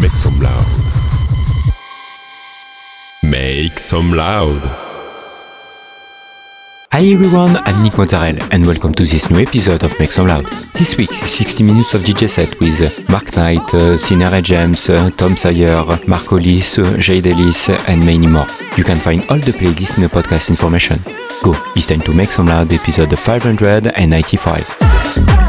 Make some loud. Make some loud. Hi everyone, I'm Nick Mozzarella and welcome to this new episode of Make Some Loud. This week, 60 minutes of DJ set with Mark Knight, uh, James, uh, Tom Sawyer, Mark Hollis, uh, Jade Ellis and many more. You can find all the playlists in the podcast information. Go, it's time to Make Some Loud episode 595.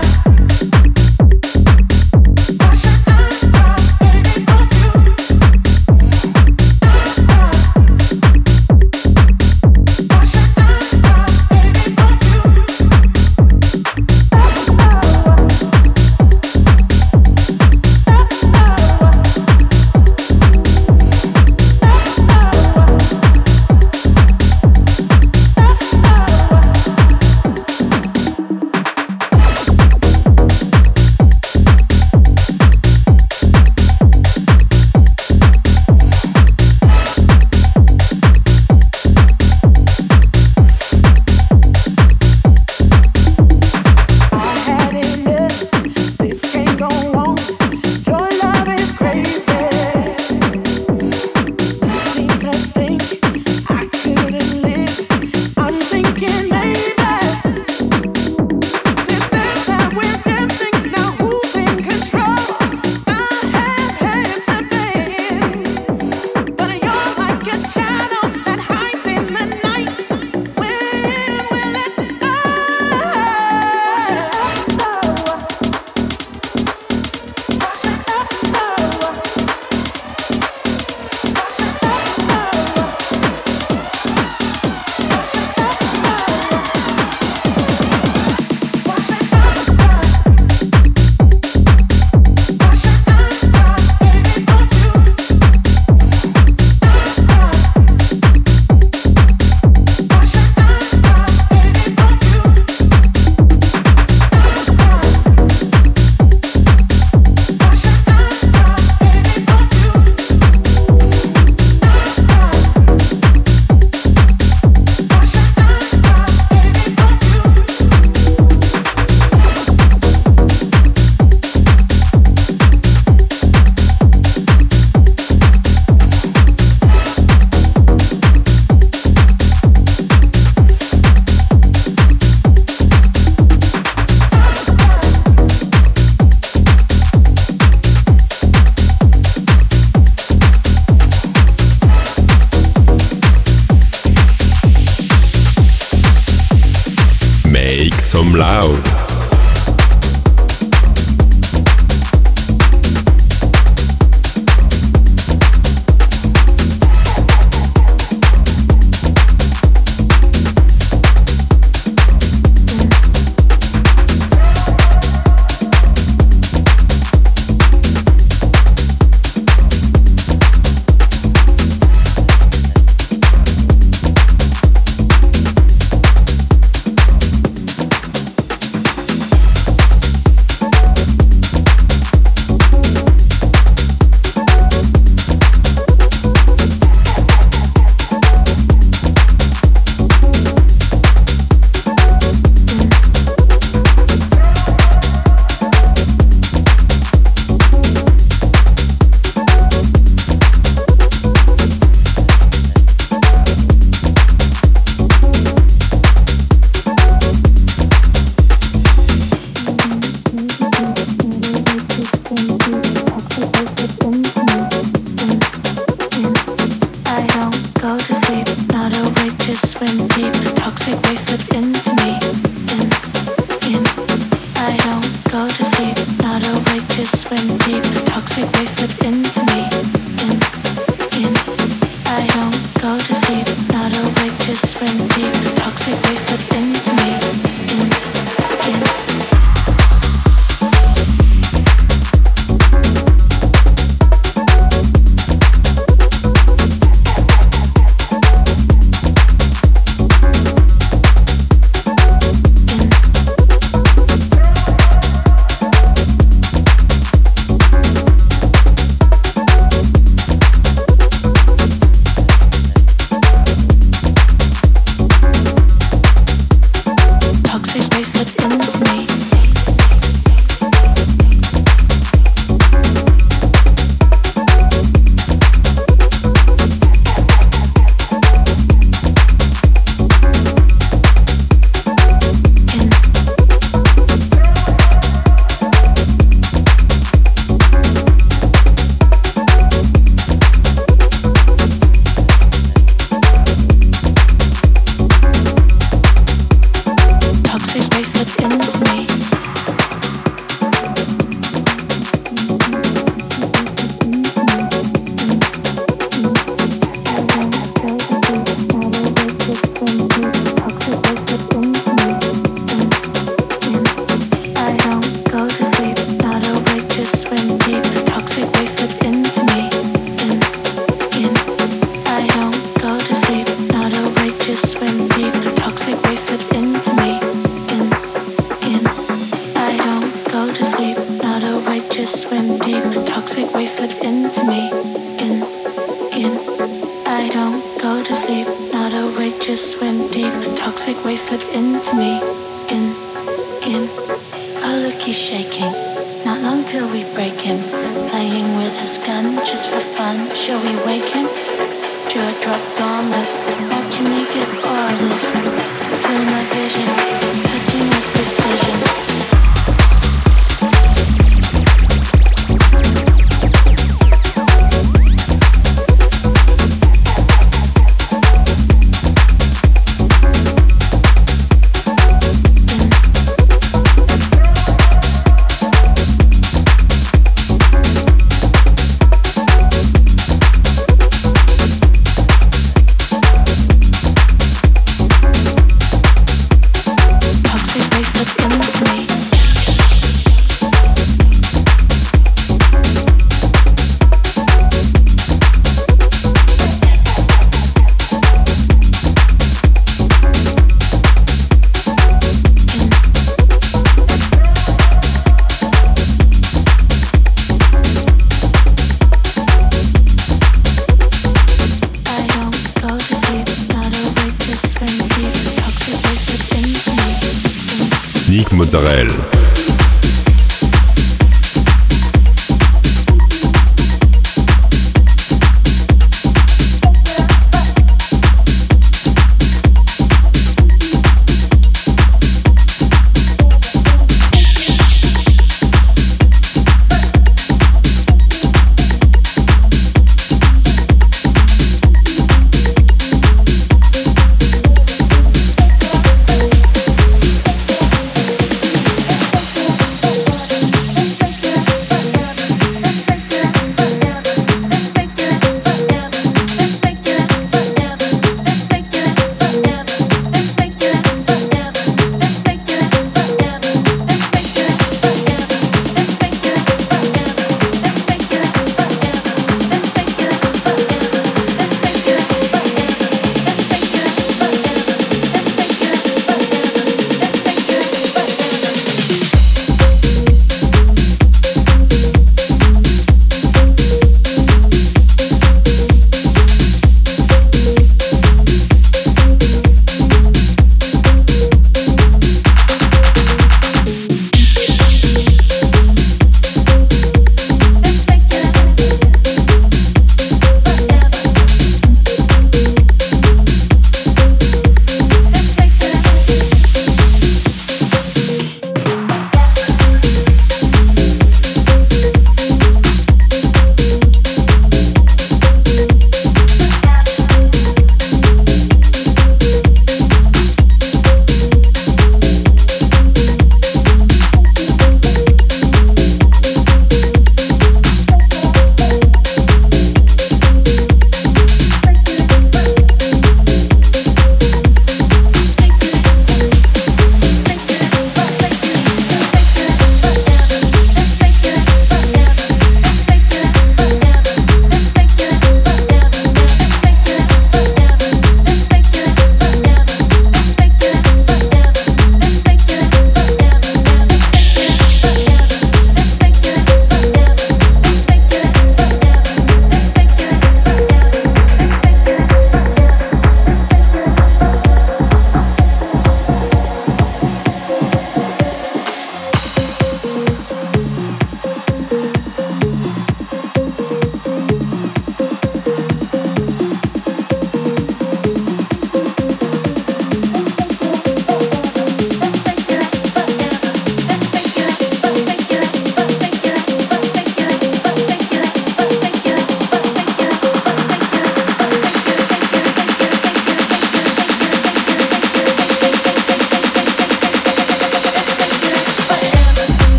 Israel.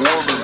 Well,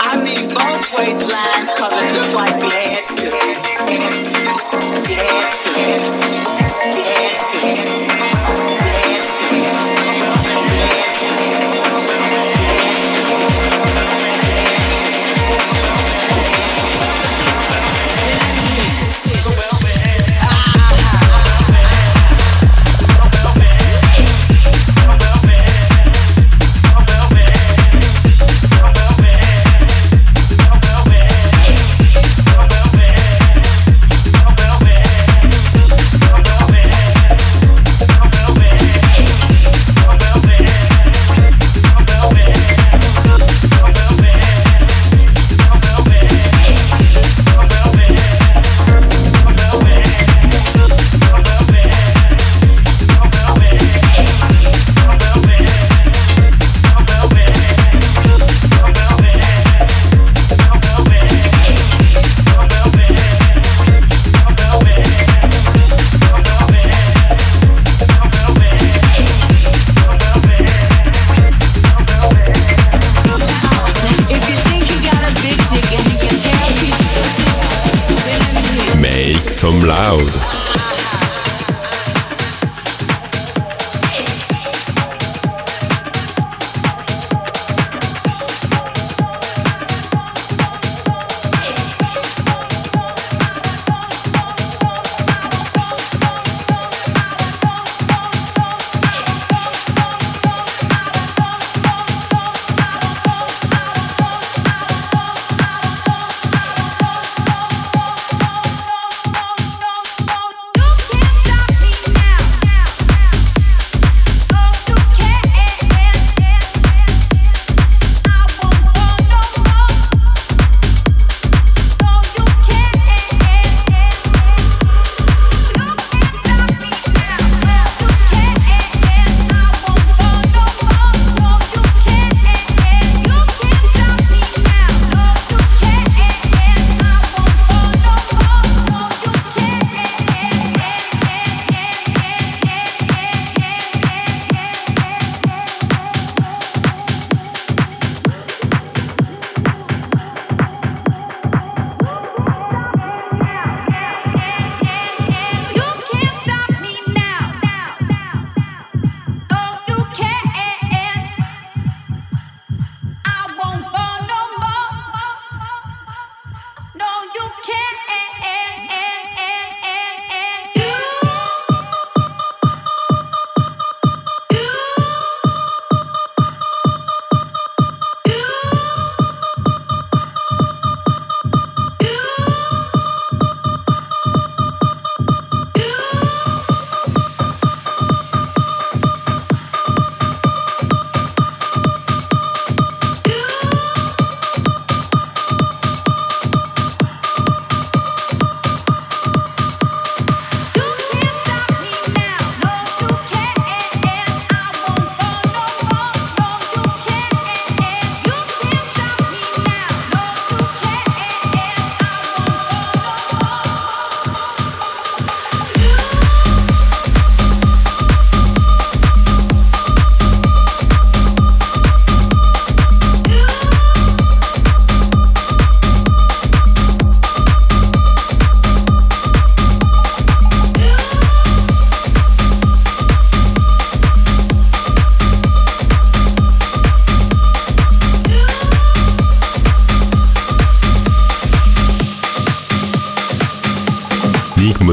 I need both ways just like.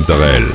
Mozzarella.